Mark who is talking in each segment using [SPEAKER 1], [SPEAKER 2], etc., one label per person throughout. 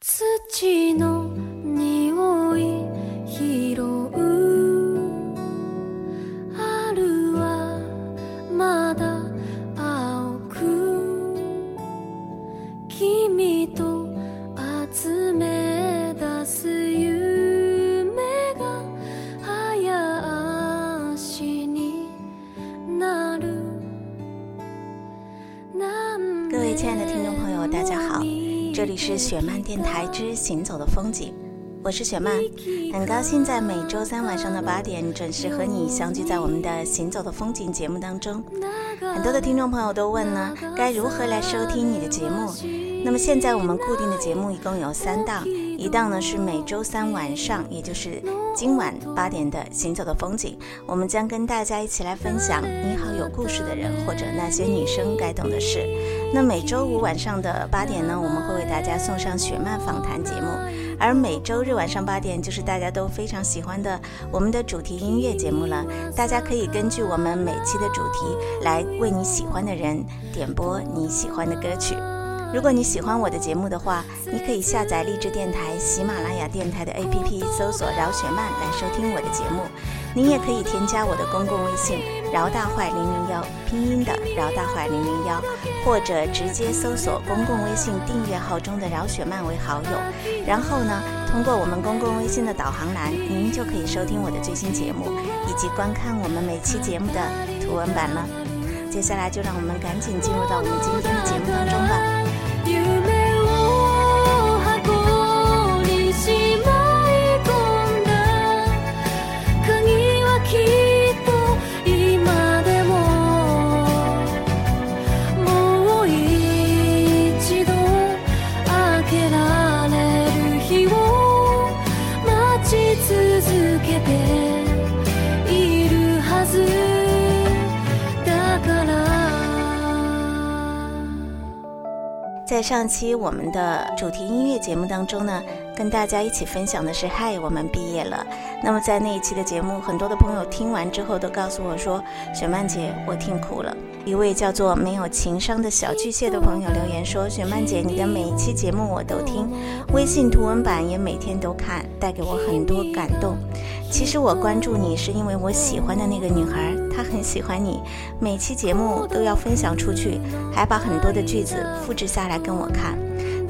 [SPEAKER 1] 土の
[SPEAKER 2] 雪漫电台之行走的风景，我是雪漫，很高兴在每周三晚上的八点准时和你相聚在我们的行走的风景节目当中。很多的听众朋友都问呢，该如何来收听你的节目？那么现在我们固定的节目一共有三档，一档呢是每周三晚上，也就是今晚八点的行走的风景，我们将跟大家一起来分享你好有故事的人或者那些女生该懂的事。那每周五晚上的八点呢，我们会为大家送上雪漫访谈节目，而每周日晚上八点就是大家都非常喜欢的我们的主题音乐节目了。大家可以根据我们每期的主题来为你喜欢的人点播你喜欢的歌曲。如果你喜欢我的节目的话，你可以下载励志电台、喜马拉雅电台的 APP，搜索“饶雪漫”来收听我的节目。您也可以添加我的公共微信“饶大坏零零幺”，拼音的“饶大坏零零幺”，或者直接搜索公共微信订阅号中的“饶雪漫”为好友。然后呢，通过我们公共微信的导航栏，您就可以收听我的最新节目，以及观看我们每期节目的图文版了。接下来就让我们赶紧进入到我们今天的节目当中吧。
[SPEAKER 1] you
[SPEAKER 2] 在上期我们的主题音乐节目当中呢，跟大家一起分享的是“嗨，我们毕业了”。那么在那一期的节目，很多的朋友听完之后都告诉我说：“雪曼姐，我听哭了。”一位叫做没有情商的小巨蟹的朋友留言说：“雪曼姐，你的每一期节目我都听，微信图文版也每天都看，带给我很多感动。其实我关注你是因为我喜欢的那个女孩，她很喜欢你，每期节目都要分享出去，还把很多的句子复制下来跟我看。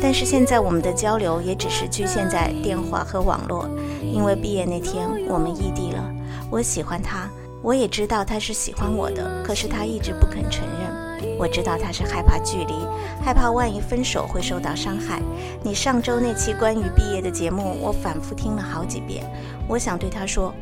[SPEAKER 2] 但是现在我们的交流也只是局限在电话和网络，因为毕业那天我们异地了。我喜欢他。”我也知道他是喜欢我的，可是他一直不肯承认。我知道他是害怕距离，害怕万一分手会受到伤害。你上周那期关于毕业的节目，我反复听了好几遍。我想对他说，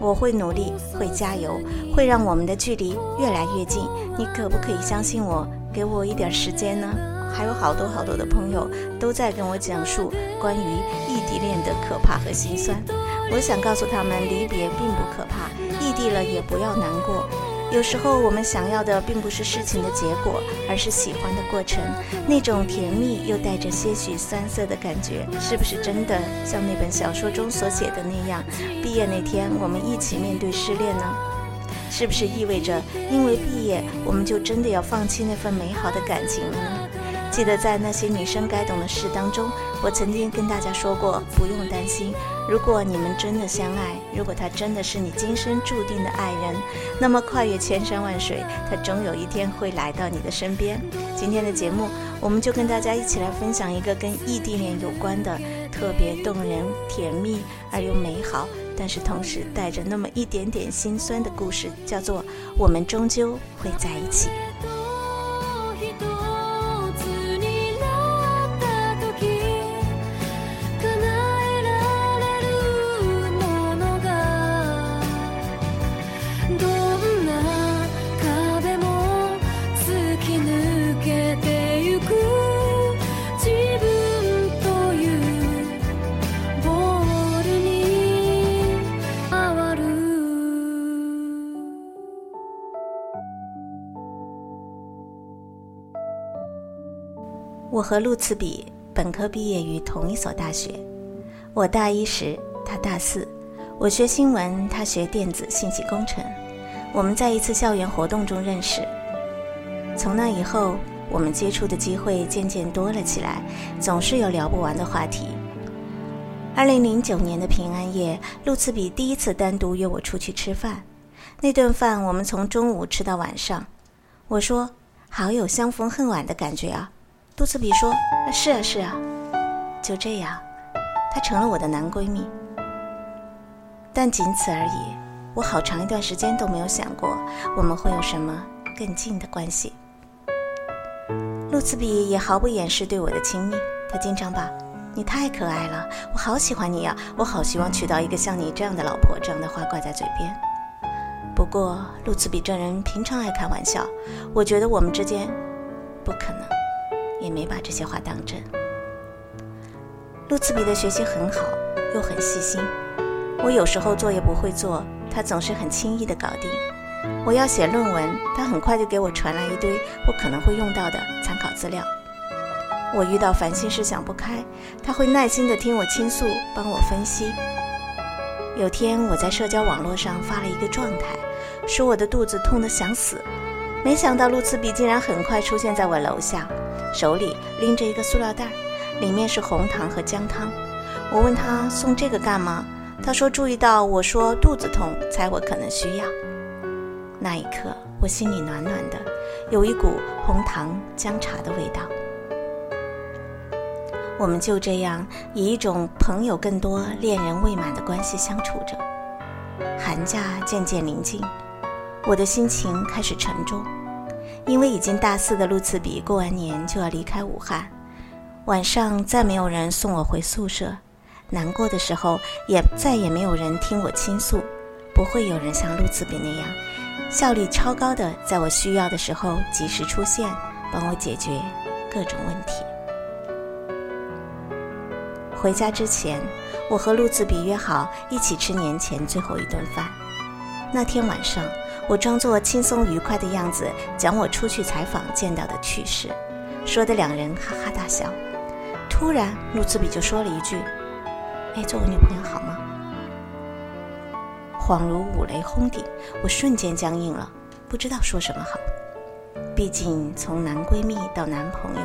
[SPEAKER 2] 我会努力，会加油，会让我们的距离越来越近。你可不可以相信我，给我一点时间呢？还有好多好多的朋友都在跟我讲述关于异地恋的可怕和心酸。我想告诉他们，离别并不可怕，异地了也不要难过。有时候我们想要的并不是事情的结果，而是喜欢的过程，那种甜蜜又带着些许酸涩的感觉，是不是真的像那本小说中所写的那样？毕业那天，我们一起面对失恋呢？是不是意味着，因为毕业，我们就真的要放弃那份美好的感情了呢？记得在那些女生该懂的事当中，我曾经跟大家说过，不用担心。如果你们真的相爱，如果他真的是你今生注定的爱人，那么跨越千山万水，他终有一天会来到你的身边。今天的节目，我们就跟大家一起来分享一个跟异地恋有关的特别动人、甜蜜而又美好，但是同时带着那么一点点心酸的故事，叫做《我们终究会在一起》。和陆次比本科毕业于同一所大学，我大一时，他大四，我学新闻，他学电子信息工程。我们在一次校园活动中认识，从那以后，我们接触的机会渐渐多了起来，总是有聊不完的话题。二零零九年的平安夜，陆次比第一次单独约我出去吃饭。那顿饭我们从中午吃到晚上。我说：“好有相逢恨晚的感觉啊。”陆次比说：“是啊，是啊。”就这样，她成了我的男闺蜜。但仅此而已。我好长一段时间都没有想过我们会有什么更近的关系。陆次比也毫不掩饰对我的亲密，他经常把。你太可爱了，我好喜欢你呀！我好希望娶到一个像你这样的老婆，这样的话挂在嘴边。不过，陆次比这人平常爱开玩笑，我觉得我们之间不可能，也没把这些话当真。陆次比的学习很好，又很细心。我有时候作业不会做，他总是很轻易的搞定。我要写论文，他很快就给我传来一堆我可能会用到的参考资料。我遇到烦心事想不开，他会耐心地听我倾诉，帮我分析。有天我在社交网络上发了一个状态，说我的肚子痛得想死，没想到陆次比竟然很快出现在我楼下，手里拎着一个塑料袋，里面是红糖和姜汤。我问他送这个干嘛，他说注意到我说肚子痛，猜我可能需要。那一刻我心里暖暖的，有一股红糖姜茶的味道。我们就这样以一种朋友更多、恋人未满的关系相处着。寒假渐渐临近，我的心情开始沉重，因为已经大四的陆次比过完年就要离开武汉。晚上再没有人送我回宿舍，难过的时候也再也没有人听我倾诉，不会有人像陆次比那样效率超高的，在我需要的时候及时出现，帮我解决各种问题。回家之前，我和陆子比约好一起吃年前最后一顿饭。那天晚上，我装作轻松愉快的样子，讲我出去采访见到的趣事，说的两人哈哈大笑。突然，陆子比就说了一句：“哎，做我女朋友好吗？”恍如五雷轰顶，我瞬间僵硬了，不知道说什么好。毕竟从男闺蜜到男朋友，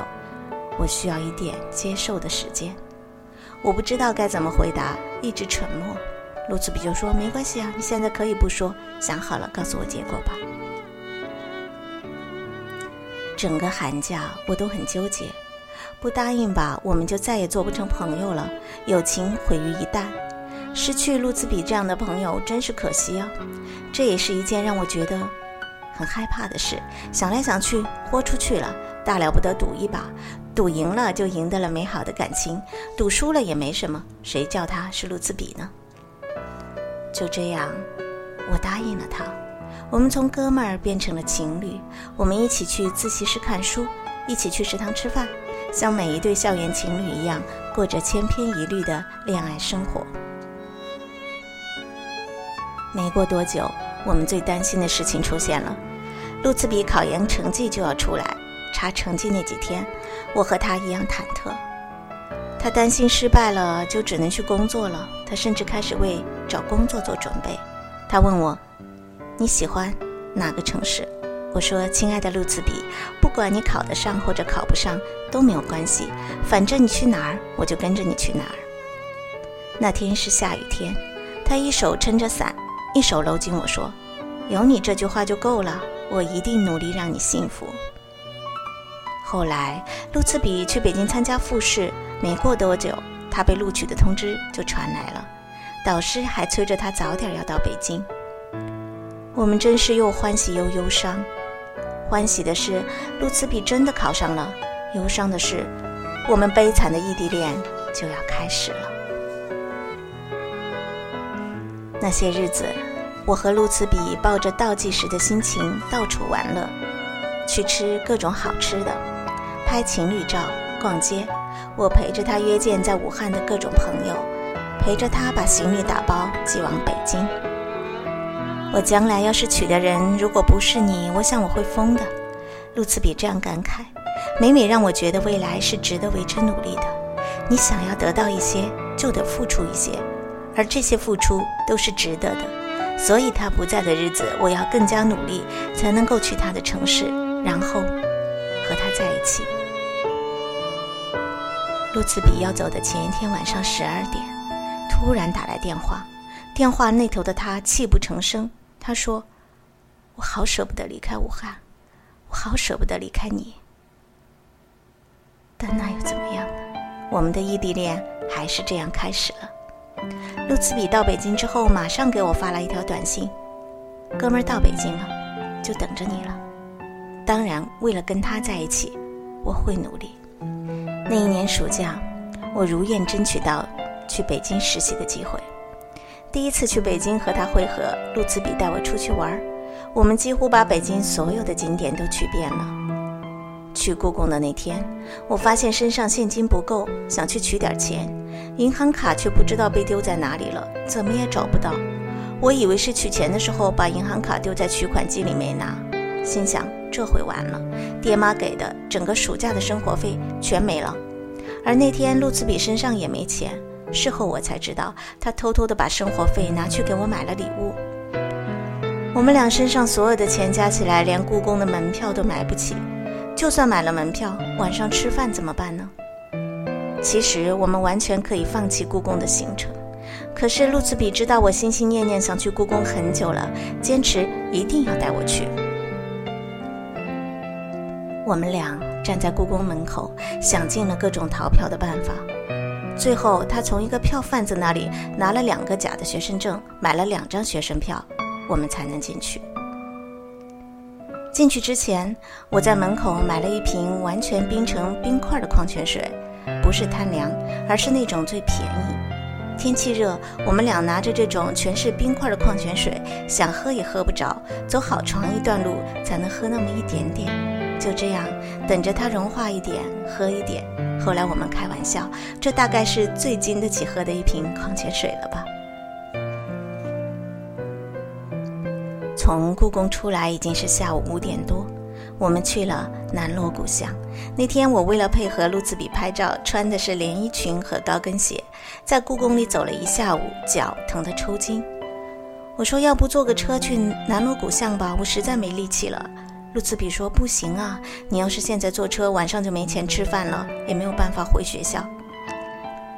[SPEAKER 2] 我需要一点接受的时间。我不知道该怎么回答，一直沉默。陆子比就说：“没关系啊，你现在可以不说，想好了告诉我结果吧。”整个寒假我都很纠结，不答应吧，我们就再也做不成朋友了，友情毁于一旦。失去陆子比这样的朋友真是可惜啊！这也是一件让我觉得很害怕的事。想来想去，豁出去了，大了不得赌一把。赌赢了就赢得了美好的感情，赌输了也没什么，谁叫他是陆子比呢？就这样，我答应了他。我们从哥们儿变成了情侣，我们一起去自习室看书，一起去食堂吃饭，像每一对校园情侣一样，过着千篇一律的恋爱生活。没过多久，我们最担心的事情出现了，陆子比考研成绩就要出来。查成绩那几天，我和他一样忐忑。他担心失败了就只能去工作了，他甚至开始为找工作做准备。他问我：“你喜欢哪个城市？”我说：“亲爱的路子比，不管你考得上或者考不上都没有关系，反正你去哪儿我就跟着你去哪儿。”那天是下雨天，他一手撑着伞，一手搂紧我说：“有你这句话就够了，我一定努力让你幸福。”后来，陆次比去北京参加复试，没过多久，他被录取的通知就传来了，导师还催着他早点要到北京。我们真是又欢喜又忧伤。欢喜的是，陆次比真的考上了；忧伤的是，我们悲惨的异地恋就要开始了。那些日子，我和陆次比抱着倒计时的心情到处玩乐，去吃各种好吃的。拍情侣照、逛街，我陪着他约见在武汉的各种朋友，陪着他把行李打包寄往北京。我将来要是娶的人，如果不是你，我想我会疯的。陆次比这样感慨，每每让我觉得未来是值得为之努力的。你想要得到一些，就得付出一些，而这些付出都是值得的。所以他不在的日子，我要更加努力，才能够去他的城市，然后和他在一起。起。陆茨比要走的前一天晚上十二点，突然打来电话，电话那头的他泣不成声。他说：“我好舍不得离开武汉，我好舍不得离开你。但那又怎么样呢？我们的异地恋还是这样开始了。”陆茨比到北京之后，马上给我发了一条短信：“哥们儿到北京了，就等着你了。当然，为了跟他在一起，我会努力。”那一年暑假，我如愿争取到去北京实习的机会。第一次去北京和他会合，路茨比带我出去玩，我们几乎把北京所有的景点都去遍了。去故宫的那天，我发现身上现金不够，想去取点钱，银行卡却不知道被丢在哪里了，怎么也找不到。我以为是取钱的时候把银行卡丢在取款机里没拿，心想。这回完了，爹妈给的整个暑假的生活费全没了。而那天路茨比身上也没钱，事后我才知道，他偷偷的把生活费拿去给我买了礼物。我们俩身上所有的钱加起来，连故宫的门票都买不起。就算买了门票，晚上吃饭怎么办呢？其实我们完全可以放弃故宫的行程，可是路茨比知道我心心念念想去故宫很久了，坚持一定要带我去。我们俩站在故宫门口，想尽了各种逃票的办法。最后，他从一个票贩子那里拿了两个假的学生证，买了两张学生票，我们才能进去。进去之前，我在门口买了一瓶完全冰成冰块的矿泉水，不是贪凉，而是那种最便宜。天气热，我们俩拿着这种全是冰块的矿泉水，想喝也喝不着，走好长一段路才能喝那么一点点。就这样等着它融化一点，喝一点。后来我们开玩笑，这大概是最经得起喝的一瓶矿泉水了吧。从故宫出来已经是下午五点多，我们去了南锣鼓巷。那天我为了配合陆茨比拍照，穿的是连衣裙和高跟鞋，在故宫里走了一下午，脚疼得抽筋。我说要不坐个车去南锣鼓巷吧，我实在没力气了。陆茨比说：“不行啊，你要是现在坐车，晚上就没钱吃饭了，也没有办法回学校。”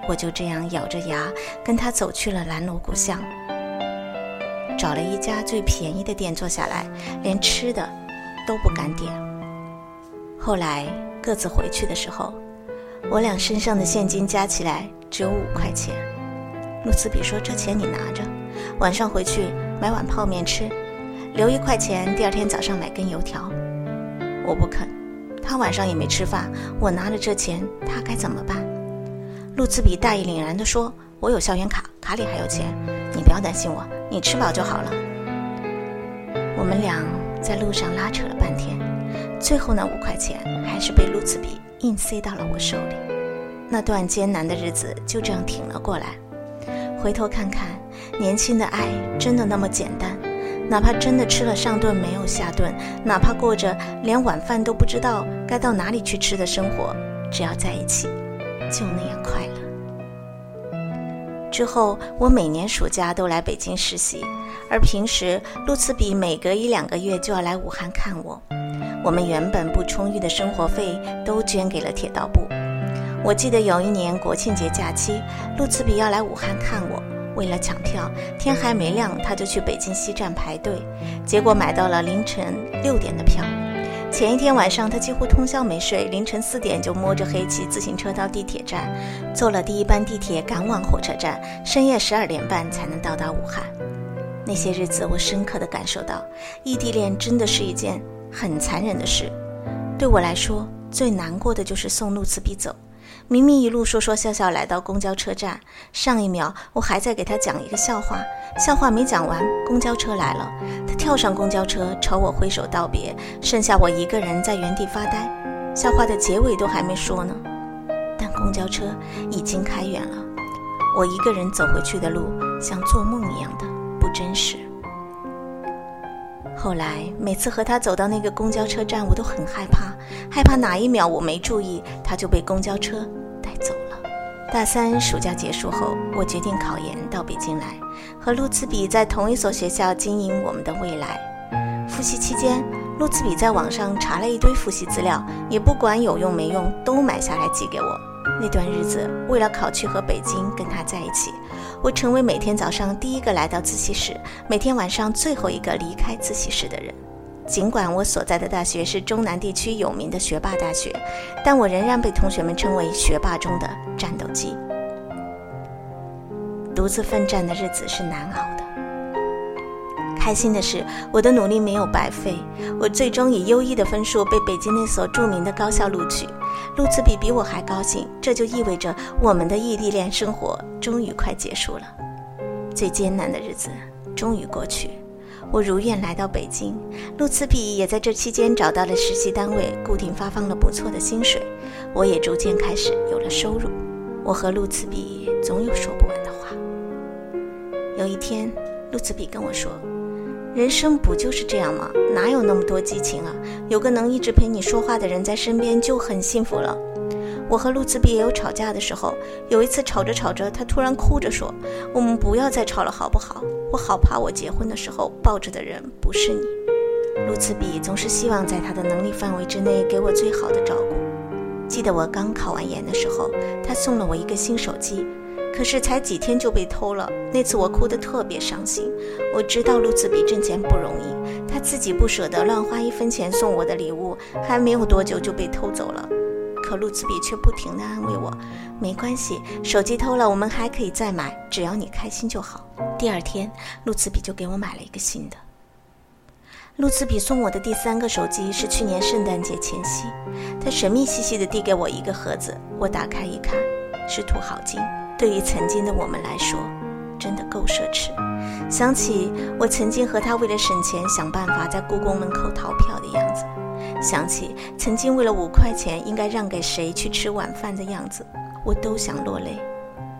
[SPEAKER 2] 我就这样咬着牙跟他走去了蓝锣鼓巷，找了一家最便宜的店坐下来，连吃的都不敢点。后来各自回去的时候，我俩身上的现金加起来只有五块钱。陆茨比说：“这钱你拿着，晚上回去买碗泡面吃。”留一块钱，第二天早上买根油条。我不肯，他晚上也没吃饭。我拿了这钱，他该怎么办？路茨比大义凛然地说：“我有校园卡，卡里还有钱，你不要担心我，你吃饱就好了。”我们俩在路上拉扯了半天，最后那五块钱还是被路茨比硬塞到了我手里。那段艰难的日子就这样挺了过来。回头看看，年轻的爱真的那么简单？哪怕真的吃了上顿没有下顿，哪怕过着连晚饭都不知道该到哪里去吃的生活，只要在一起，就那样快乐。之后，我每年暑假都来北京实习，而平时陆茨比每隔一两个月就要来武汉看我。我们原本不充裕的生活费都捐给了铁道部。我记得有一年国庆节假期，陆茨比要来武汉看我。为了抢票，天还没亮他就去北京西站排队，结果买到了凌晨六点的票。前一天晚上他几乎通宵没睡，凌晨四点就摸着黑骑自行车到地铁站，坐了第一班地铁赶往火车站，深夜十二点半才能到达武汉。那些日子，我深刻的感受到，异地恋真的是一件很残忍的事。对我来说，最难过的就是送陆茨比走。明明一路说说笑笑来到公交车站，上一秒我还在给他讲一个笑话，笑话没讲完，公交车来了，他跳上公交车朝我挥手道别，剩下我一个人在原地发呆，笑话的结尾都还没说呢，但公交车已经开远了，我一个人走回去的路像做梦一样的不真实。后来每次和他走到那个公交车站，我都很害怕，害怕哪一秒我没注意，他就被公交车带走了。大三暑假结束后，我决定考研到北京来，和陆茨比在同一所学校经营我们的未来。复习期间，陆次比在网上查了一堆复习资料，也不管有用没用，都买下来寄给我。那段日子，为了考去和北京跟他在一起，我成为每天早上第一个来到自习室，每天晚上最后一个离开自习室的人。尽管我所在的大学是中南地区有名的学霸大学，但我仍然被同学们称为学霸中的战斗机。独自奋战的日子是难熬的。开心的是，我的努力没有白费，我最终以优异的分数被北京那所著名的高校录取。陆次比比我还高兴，这就意味着我们的异地恋生活终于快结束了。最艰难的日子终于过去，我如愿来到北京，陆次比也在这期间找到了实习单位，固定发放了不错的薪水，我也逐渐开始有了收入。我和陆次比总有说不完的话。有一天，陆次比跟我说。人生不就是这样吗？哪有那么多激情啊？有个能一直陪你说话的人在身边就很幸福了。我和陆自比也有吵架的时候，有一次吵着吵着，他突然哭着说：“我们不要再吵了，好不好？我好怕我结婚的时候抱着的人不是你。”陆自比总是希望在他的能力范围之内给我最好的照顾。记得我刚考完研的时候，他送了我一个新手机。可是才几天就被偷了，那次我哭得特别伤心。我知道路子比挣钱不容易，他自己不舍得乱花一分钱送我的礼物，还没有多久就被偷走了。可路子比却不停地安慰我：“没关系，手机偷了我们还可以再买，只要你开心就好。”第二天，路子比就给我买了一个新的。路子比送我的第三个手机是去年圣诞节前夕，他神秘兮兮地递给我一个盒子，我打开一看，是土豪金。对于曾经的我们来说，真的够奢侈。想起我曾经和他为了省钱想办法在故宫门口逃票的样子，想起曾经为了五块钱应该让给谁去吃晚饭的样子，我都想落泪。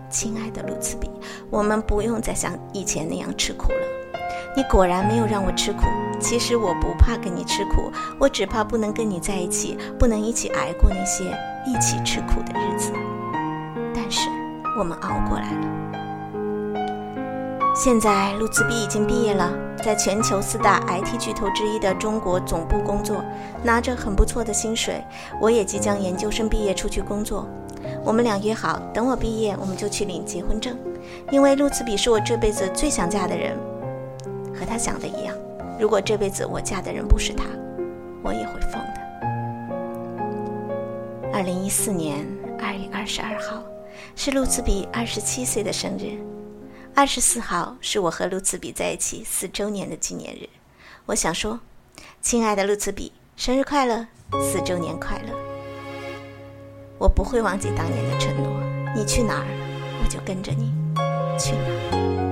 [SPEAKER 2] 亲爱的陆慈比，我们不用再像以前那样吃苦了。你果然没有让我吃苦。其实我不怕跟你吃苦，我只怕不能跟你在一起，不能一起挨过那些一起吃苦的日子。但是。我们熬过来了。现在，陆子比已经毕业了，在全球四大 IT 巨头之一的中国总部工作，拿着很不错的薪水。我也即将研究生毕业出去工作。我们俩约好，等我毕业，我们就去领结婚证。因为陆子比是我这辈子最想嫁的人，和他想的一样。如果这辈子我嫁的人不是他，我也会疯的。二零一四年二月二十二号。是路茨比二十七岁的生日，二十四号是我和路茨比在一起四周年的纪念日。我想说，亲爱的路茨比，生日快乐，四周年快乐！我不会忘记当年的承诺，你去哪儿，我就跟着你去哪儿。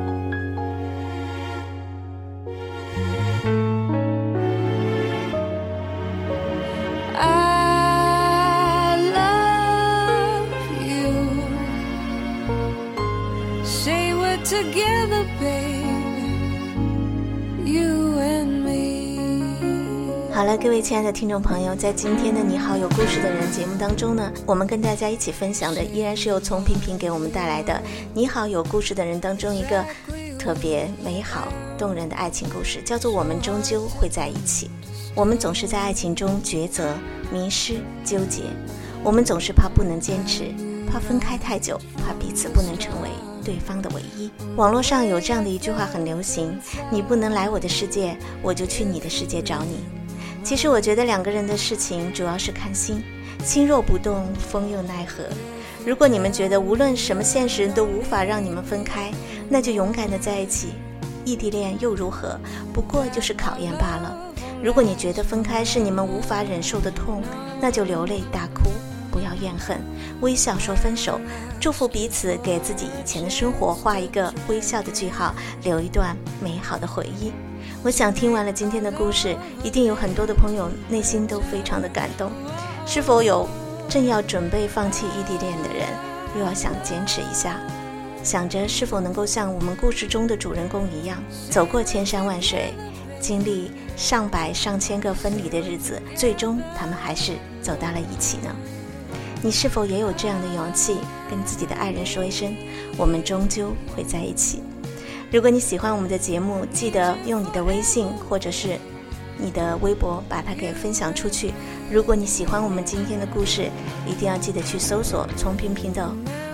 [SPEAKER 2] 好了，各位亲爱的听众朋友，在今天的《你好有故事的人》节目当中呢，我们跟大家一起分享的依然是由丛萍萍给我们带来的《你好有故事的人》当中一个特别美好动人的爱情故事，叫做《我们终究会在一起》。我们总是在爱情中抉择、迷失、纠结，我们总是怕不能坚持，怕分开太久，怕彼此不能成为。对方的唯一。网络上有这样的一句话很流行：“你不能来我的世界，我就去你的世界找你。”其实我觉得两个人的事情主要是看心，心若不动，风又奈何。如果你们觉得无论什么现实都无法让你们分开，那就勇敢的在一起。异地恋又如何？不过就是考验罢了。如果你觉得分开是你们无法忍受的痛，那就流泪大哭。不要怨恨，微笑说分手，祝福彼此，给自己以前的生活画一个微笑的句号，留一段美好的回忆。我想听完了今天的故事，一定有很多的朋友内心都非常的感动。是否有正要准备放弃异地恋的人，又要想坚持一下，想着是否能够像我们故事中的主人公一样，走过千山万水，经历上百上千个分离的日子，最终他们还是走到了一起呢？你是否也有这样的勇气，跟自己的爱人说一声，我们终究会在一起？如果你喜欢我们的节目，记得用你的微信或者是你的微博，把它给分享出去。如果你喜欢我们今天的故事，一定要记得去搜索从平平的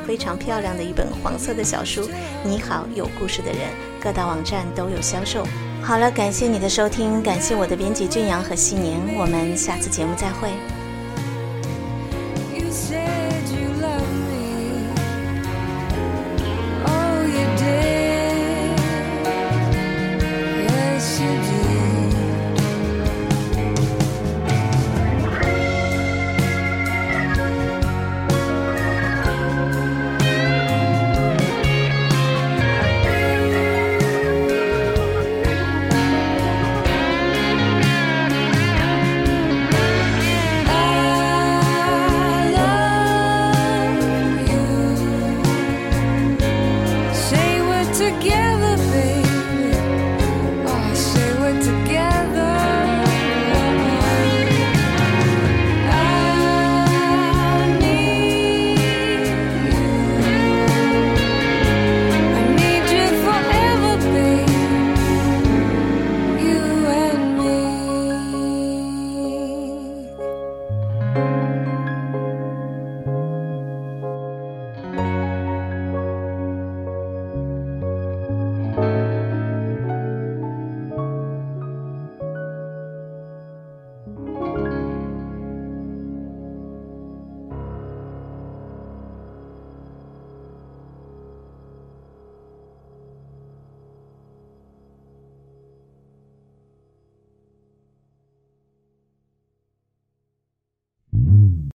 [SPEAKER 2] 非常漂亮的一本黄色的小书《你好，有故事的人》，各大网站都有销售。好了，感谢你的收听，感谢我的编辑俊阳和细年，我们下次节目再会。